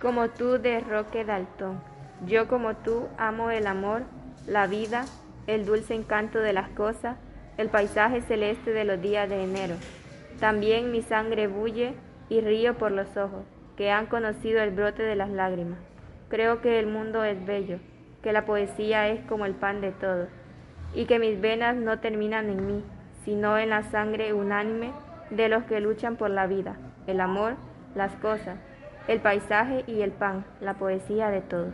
como tú de Roque Daltón. Yo como tú amo el amor, la vida, el dulce encanto de las cosas, el paisaje celeste de los días de enero. También mi sangre bulle y río por los ojos, que han conocido el brote de las lágrimas. Creo que el mundo es bello, que la poesía es como el pan de todos, y que mis venas no terminan en mí, sino en la sangre unánime de los que luchan por la vida, el amor, las cosas, el paisaje y el pan, la poesía de todos.